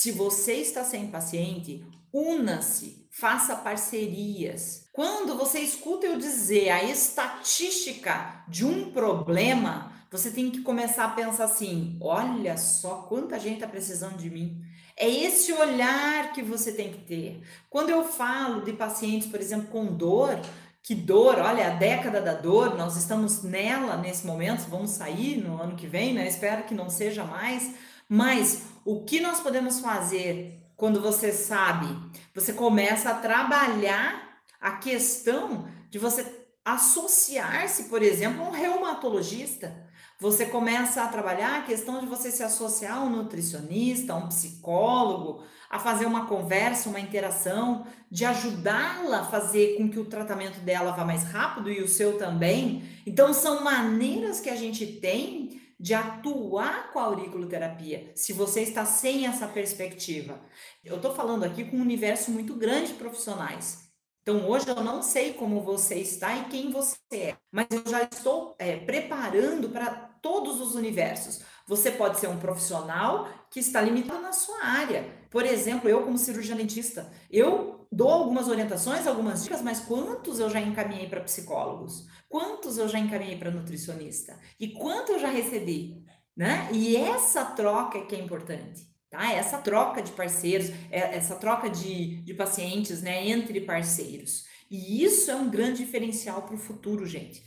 Se você está sem paciente, una-se, faça parcerias. Quando você escuta eu dizer a estatística de um problema, você tem que começar a pensar assim: olha só quanta gente está precisando de mim. É esse olhar que você tem que ter. Quando eu falo de pacientes, por exemplo, com dor, que dor, olha, a década da dor, nós estamos nela nesse momento, vamos sair no ano que vem, né? Espero que não seja mais, mas o que nós podemos fazer quando você sabe? Você começa a trabalhar a questão de você associar-se, por exemplo, a um reumatologista. Você começa a trabalhar a questão de você se associar a um nutricionista, a um psicólogo, a fazer uma conversa, uma interação, de ajudá-la a fazer com que o tratamento dela vá mais rápido e o seu também. Então, são maneiras que a gente tem de atuar com a auriculoterapia, se você está sem essa perspectiva. Eu estou falando aqui com um universo muito grande de profissionais. Então, hoje eu não sei como você está e quem você é, mas eu já estou é, preparando para todos os universos. Você pode ser um profissional que está limitado na sua área. Por exemplo, eu como cirurgião dentista, eu dou algumas orientações, algumas dicas, mas quantos eu já encaminhei para psicólogos? Quantos eu já encaminhei para nutricionista? E quanto eu já recebi? Né? E essa troca é que é importante. Tá? Essa troca de parceiros, é, essa troca de, de pacientes né, entre parceiros. E isso é um grande diferencial para o futuro, gente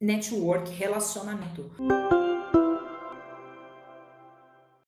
network, relacionamento.